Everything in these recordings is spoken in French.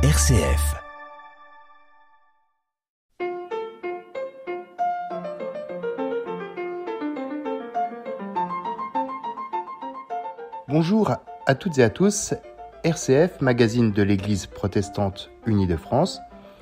RCF. Bonjour à toutes et à tous. RCF, magazine de l'Église protestante unie de France.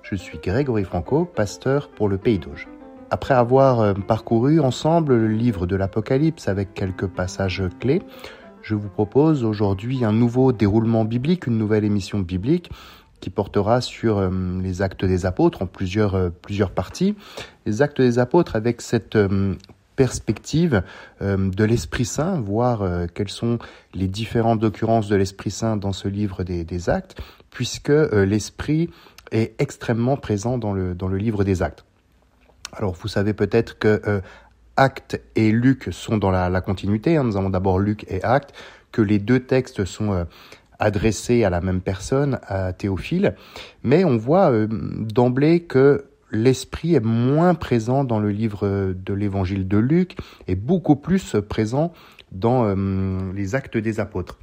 Je suis Grégory Franco, pasteur pour le Pays d'Auge. Après avoir euh, parcouru ensemble le livre de l'Apocalypse avec quelques passages clés, je vous propose aujourd'hui un nouveau déroulement biblique, une nouvelle émission biblique qui portera sur euh, les actes des apôtres en plusieurs, euh, plusieurs parties. Les actes des apôtres avec cette euh, perspective de l'Esprit Saint, voir quelles sont les différentes occurrences de l'Esprit Saint dans ce livre des, des actes, puisque l'Esprit est extrêmement présent dans le, dans le livre des actes. Alors vous savez peut-être que Actes et Luc sont dans la, continuité. Hein. Nous avons d'abord Luc et Actes, que les deux textes sont adressé à la même personne, à Théophile, mais on voit euh, d'emblée que l'esprit est moins présent dans le livre de l'évangile de Luc et beaucoup plus présent dans euh, les actes des apôtres.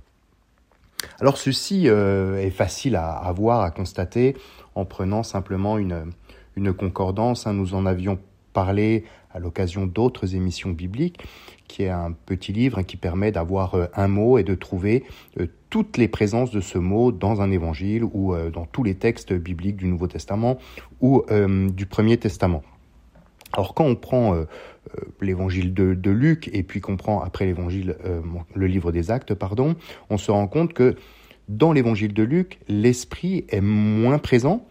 Alors ceci euh, est facile à, voir, à constater en prenant simplement une, une concordance. Hein. Nous en avions parlé à l'occasion d'autres émissions bibliques, qui est un petit livre qui permet d'avoir euh, un mot et de trouver euh, toutes les présences de ce mot dans un évangile ou euh, dans tous les textes bibliques du Nouveau Testament ou du Premier Testament. Alors quand on prend l'évangile de, Luc et puis qu'on prend après l'évangile le livre des Actes, pardon, on se rend compte que dans l'évangile de Luc, l'esprit est moins présent,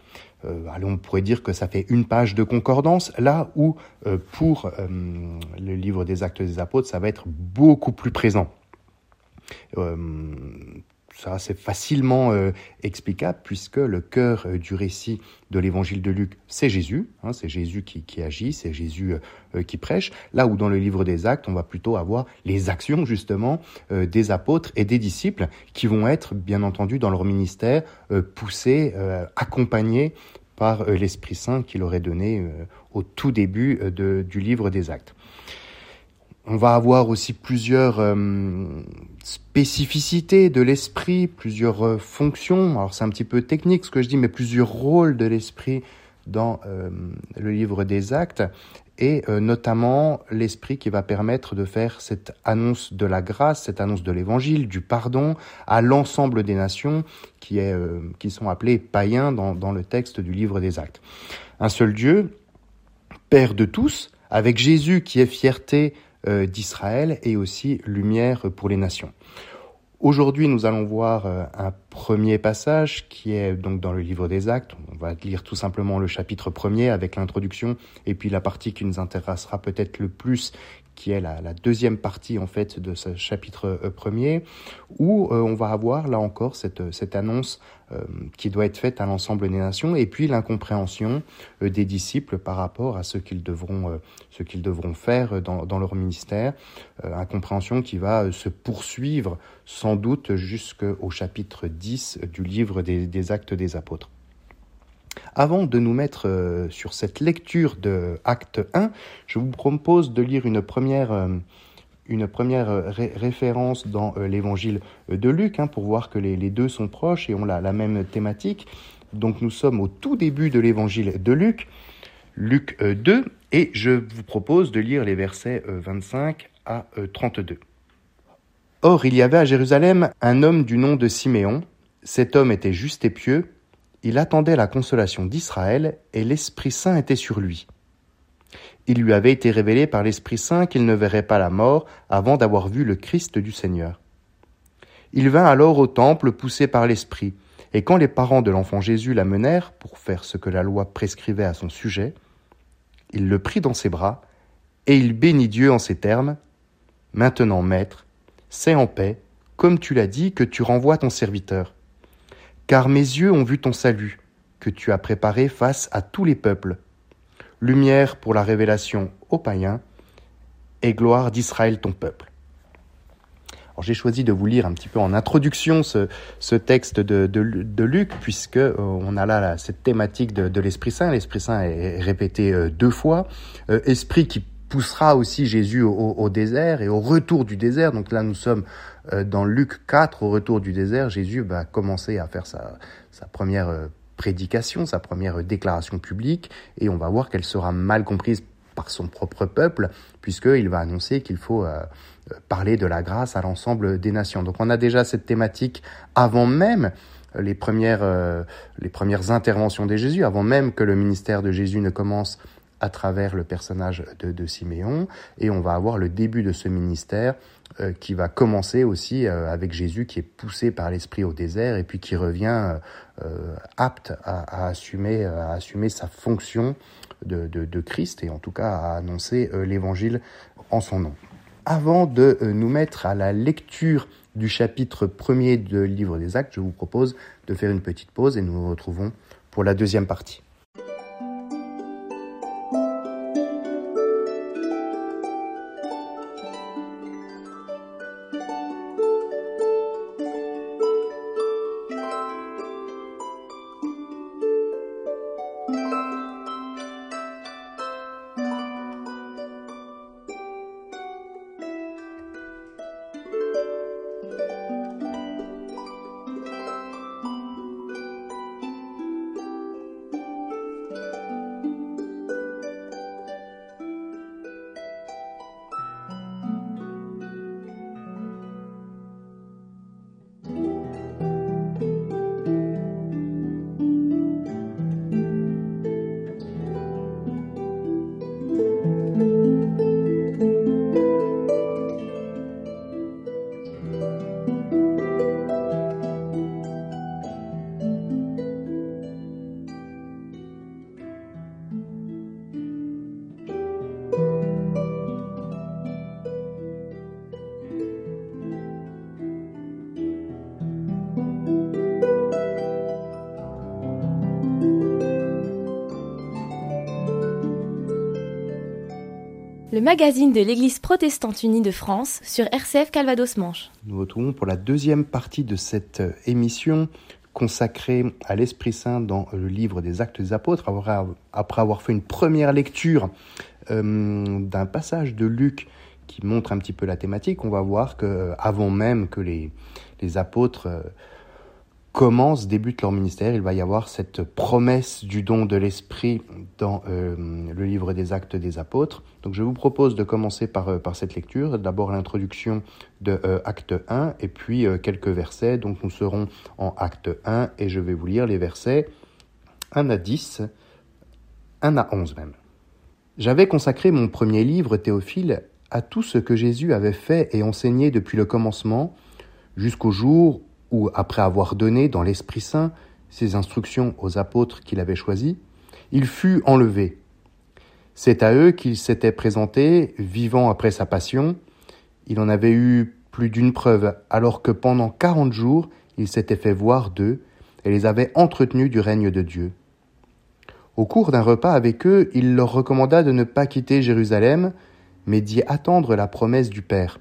allez, on pourrait dire que ça fait une page de concordance, là où euh, pour euh, le livre des actes des apôtres, ça va être beaucoup plus présent. Ça, c'est facilement euh, explicable puisque le cœur euh, du récit de l'évangile de Luc, c'est Jésus. Hein, c'est Jésus qui, agit, c'est Jésus euh, qui prêche. Là où dans le livre des actes, on va plutôt avoir les actions justement des apôtres et des disciples qui vont être, bien entendu, dans leur ministère, poussés, accompagnés par l'Esprit Saint qu'il aurait donné au tout début du livre des actes. On va avoir aussi plusieurs euh, spécificités de l'esprit, plusieurs euh, fonctions. Alors c'est un petit peu technique ce que je dis, mais plusieurs rôles de l'esprit dans euh, le livre des actes et notamment l'esprit qui va permettre de faire cette annonce de la grâce, cette annonce de l'évangile, du pardon à l'ensemble des nations qui, est, qui sont appelées païens dans, le texte du livre des actes. Un seul Dieu, Père de tous, avec Jésus qui est fierté d'Israël et aussi lumière pour les nations. Aujourd'hui, nous allons voir euh, un premier passage qui est donc dans le livre des Actes. On va lire tout simplement le chapitre premier avec l'introduction et puis la partie qui nous intéressera peut-être le plus, qui est la, deuxième partie en fait de ce chapitre euh, premier, où on va avoir là encore cette, cette annonce euh, qui doit être faite à l'ensemble des nations, et puis l'incompréhension euh, des disciples par rapport à ce qu'ils devront, euh, ce qu'ils devront faire dans, dans leur ministère, incompréhension qui va se poursuivre sans doute jusqu'au chapitre 10 du livre des, des actes des apôtres. Avant de nous mettre sur cette lecture de Acte 1, je vous propose de lire une première une première euh, référence dans euh, l'évangile de Luc, hein, pour voir que les, deux sont proches et ont la, même thématique. Donc nous sommes au tout début de l'évangile de Luc, Luc 2, euh, et je vous propose de lire les versets 25 à 32. Or, il y avait à Jérusalem un homme du nom de Siméon. Cet homme était juste et pieux. Il attendait la consolation d'Israël, et l'Esprit Saint était sur lui. Il lui avait été révélé par l'Esprit Saint qu'il ne verrait pas la mort avant d'avoir vu le Christ du Seigneur. Il vint alors au temple poussé par l'Esprit, et quand les parents de l'enfant Jésus l'amenèrent pour faire ce que la loi prescrivait à son sujet, il le prit dans ses bras, et il bénit Dieu en ces termes. Maintenant, Maître, c'est en paix, comme tu l'as dit, que tu renvoies ton serviteur. Car mes yeux ont vu ton salut, que tu as préparé face à tous les peuples, lumière pour la révélation aux païens, et gloire d'Israël ton peuple. Alors j'ai choisi de vous lire un petit peu en introduction ce, ce texte de, de, Luc, puisque euh, on a là, cette thématique de, de l'Esprit Saint. L'Esprit Saint est répété euh, deux fois. Euh, esprit qui poussera aussi Jésus au, désert et au retour du désert. Donc là, nous sommes dans Luc 4, au retour du désert. Jésus va commencer à faire sa, première prédication, sa première déclaration publique, et on va voir qu'elle sera mal comprise par son propre peuple, puisqu'il va annoncer qu'il faut euh, parler de la grâce à l'ensemble des nations. Donc on a déjà cette thématique avant même les premières, euh, les premières interventions de Jésus, avant même que le ministère de Jésus ne commence à travers le personnage de, Siméon, et on va avoir le début de ce ministère euh, qui va commencer aussi euh, avec Jésus qui est poussé par l'Esprit au désert et puis qui revient apte à, assumer, sa fonction de, de, de, Christ et en tout cas à annoncer l'Évangile en son nom. Avant de nous mettre à la lecture du chapitre premier du livre des actes, je vous propose de faire une petite pause et nous nous retrouvons pour la deuxième partie. Le magazine de l'Église protestante unie de France sur RCF Calvados Manche. Nous retrouvons pour la deuxième partie de cette euh, émission consacrée à l'Esprit Saint dans le livre des Actes des Apôtres, après avoir fait une première lecture euh, d'un passage de Luc qui montre un petit peu la thématique, on va voir que euh, avant même que les, les apôtres commencent, débutent leur ministère, il va y avoir cette promesse du don de l'Esprit dans euh, le livre des Actes des Apôtres. Donc je vous propose de commencer par, euh, cette lecture, d'abord l'introduction de euh, Acte 1 et puis quelques versets. Donc nous serons en Acte 1 et je vais vous lire les versets 1 à 10, 1 à 11 même. J'avais consacré mon premier livre, Théophile, à tout ce que Jésus avait fait et enseigné depuis le commencement jusqu'au jour où, après avoir donné dans l'Esprit Saint ses instructions aux apôtres qu'il avait choisis, il fut enlevé. C'est à eux qu'il s'était présenté, vivant après sa passion. Il en avait eu plus d'une preuve, alors que pendant quarante jours il s'était fait voir d'eux et les avait entretenus du règne de Dieu. Au cours d'un repas avec eux, il leur recommanda de ne pas quitter Jérusalem, mais d'y attendre la promesse du Père.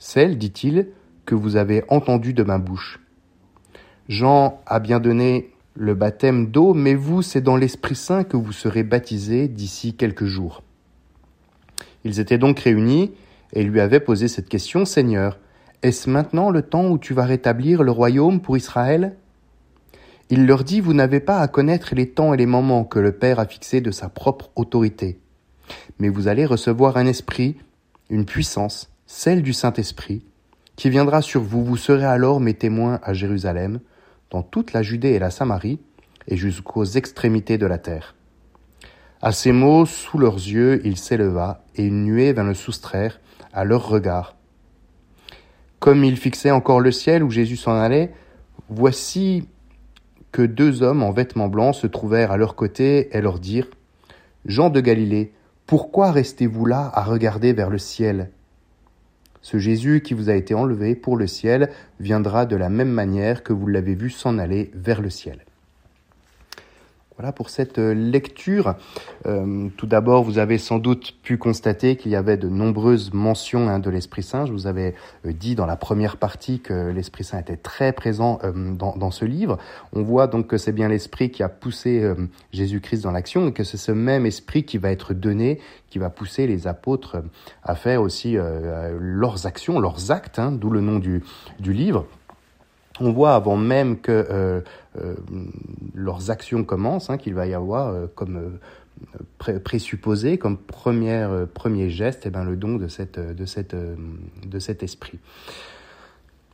Celle, dit-il, vous avez entendu de ma bouche. Jean a bien donné le baptême d'eau, mais vous, c'est dans l'Esprit Saint que vous serez baptisés d'ici quelques jours. Ils étaient donc réunis et lui avaient posé cette question, Seigneur, est-ce maintenant le temps où tu vas rétablir le royaume pour Israël? Il leur dit, vous n'avez pas à connaître les temps et les moments que le Père a fixés de sa propre autorité, mais vous allez recevoir un esprit, une puissance, celle du Saint-Esprit, qui viendra sur vous. Vous serez alors mes témoins à Jérusalem, dans toute la Judée et la Samarie, et jusqu'aux extrémités de la terre. À ces mots, sous leurs yeux, il s'éleva, et une nuée vint le soustraire à leur regard. Comme il fixait encore le ciel où Jésus s'en allait, voici que deux hommes en vêtements blancs se trouvèrent à leur côté et leur dirent Jean de Galilée, pourquoi restez-vous là à regarder vers le ciel? Ce Jésus qui vous a été enlevé pour le ciel viendra de la même manière que vous l'avez vu s'en aller vers le ciel. Voilà pour cette euh, lecture. Euh, tout d'abord, vous avez sans doute pu constater qu'il y avait de nombreuses mentions hein, de l'Esprit Saint. Je vous avais euh, dit dans la première partie que l'Esprit Saint était très présent dans, dans, ce livre. On voit donc que c'est bien l'Esprit qui a poussé Jésus-Christ dans l'action et que c'est ce même Esprit qui va être donné, qui va pousser les apôtres à faire aussi leurs actions, leurs actes, hein, d'où le nom du livre. On voit avant même que leurs actions commencent hein, qu'il va y avoir comme présupposé comme première, premier geste, eh ben, le don de, cette, de, cette, de cet esprit.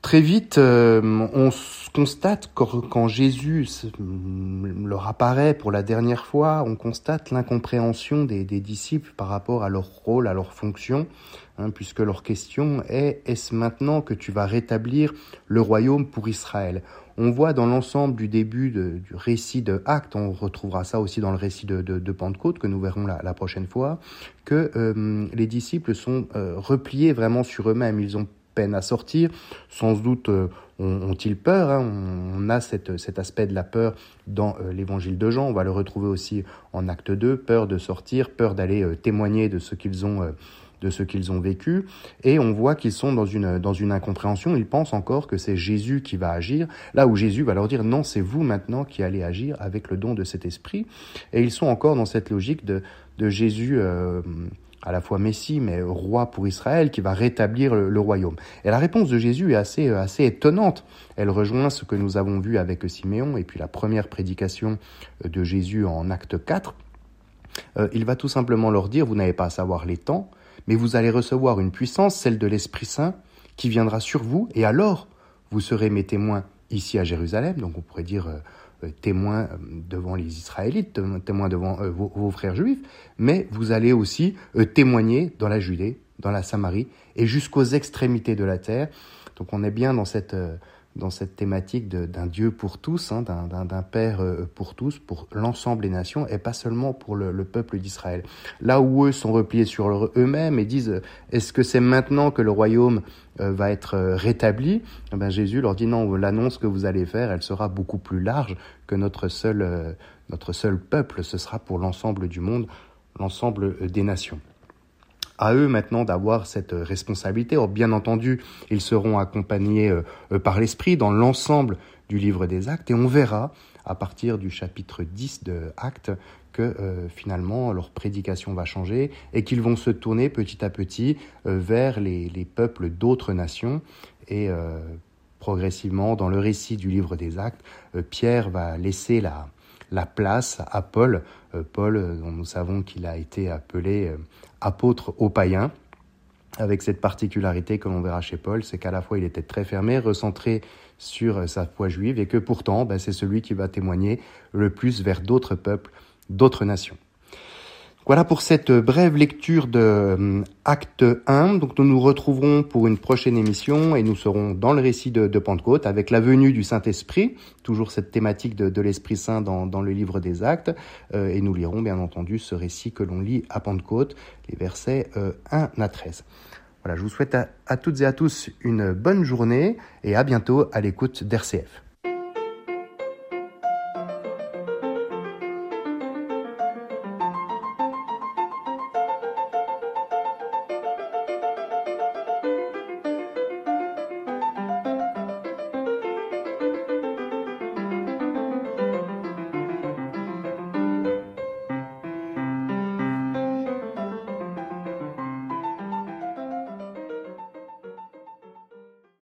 Très vite, euh, on constate quand Jésus leur apparaît pour la dernière fois, on constate l'incompréhension des, disciples par rapport à leur rôle, à leur fonction, hein, puisque leur question est est-ce maintenant que tu vas rétablir le royaume pour Israël? On voit dans l'ensemble du début du récit de Actes, on retrouvera ça aussi dans le récit de, Pentecôte que nous verrons la, prochaine fois, que euh, les disciples sont euh, repliés vraiment sur eux-mêmes. Ils ont à sortir. Sans doute euh, ont-ils peur. Hein. On a cet aspect de la peur dans euh, l'évangile de Jean. On va le retrouver aussi en acte 2. Peur de sortir, peur d'aller euh, témoigner de ce qu'ils ont de ce qu'ils ont vécu, et on voit qu'ils sont dans une, incompréhension, ils pensent encore que c'est Jésus qui va agir, là où Jésus va leur dire non, c'est vous maintenant qui allez agir avec le don de cet esprit, et ils sont encore dans cette logique de Jésus à la fois Messie, mais roi pour Israël, qui va rétablir le, royaume. Et la réponse de Jésus est assez, euh, assez étonnante. Elle rejoint ce que nous avons vu avec Siméon, et puis la première prédication euh, de Jésus en acte 4. Euh, il va tout simplement leur dire, vous n'avez pas à savoir les temps, mais vous allez recevoir une puissance, celle de l'Esprit Saint, qui viendra sur vous, et alors vous serez mes témoins ici à Jérusalem, donc on pourrait dire témoin euh, devant les Israélites, témoin devant euh, vos, frères juifs, mais vous allez aussi témoigner dans la Judée, dans la Samarie et jusqu'aux extrémités de la terre. Donc on est bien dans cette dans cette thématique d'un Dieu pour tous, hein, d'un Père euh, pour tous, pour l'ensemble des nations, et pas seulement pour le, peuple d'Israël. Là où eux sont repliés sur eux-mêmes et disent est-ce que c'est maintenant que le royaume euh, va être euh, rétabli? Eh ben, Jésus leur dit non, l'annonce que vous allez faire, elle sera beaucoup plus large que notre seul, notre seul peuple, ce sera pour l'ensemble du monde, l'ensemble des nations à eux maintenant d'avoir cette responsabilité. Or, bien entendu, ils seront accompagnés euh, euh, par l'Esprit dans l'ensemble du livre des actes et on verra à partir du chapitre 10 de Actes que euh, finalement leur prédication va changer et qu'ils vont se tourner petit à petit vers les, peuples d'autres nations et progressivement dans le récit du livre des actes, Pierre va laisser la, la place à Paul, Paul dont nous savons qu'il a été appelé apôtre aux païens, avec cette particularité que l'on verra chez Paul, c'est qu'à la fois il était très fermé, recentré sur sa foi juive, et que pourtant ben, c'est celui qui va témoigner le plus vers d'autres peuples, d'autres nations. Voilà pour cette brève lecture de euh, Acte 1. Donc nous nous retrouverons pour une prochaine émission et nous serons dans le récit de, Pentecôte avec la venue du Saint-Esprit, toujours cette thématique de, l'Esprit Saint dans, le livre des Actes. Euh, et nous lirons bien entendu ce récit que l'on lit à Pentecôte, les versets 1 euh, à 13. Voilà, je vous souhaite à toutes et à tous une bonne journée et à bientôt à l'écoute d'RCF.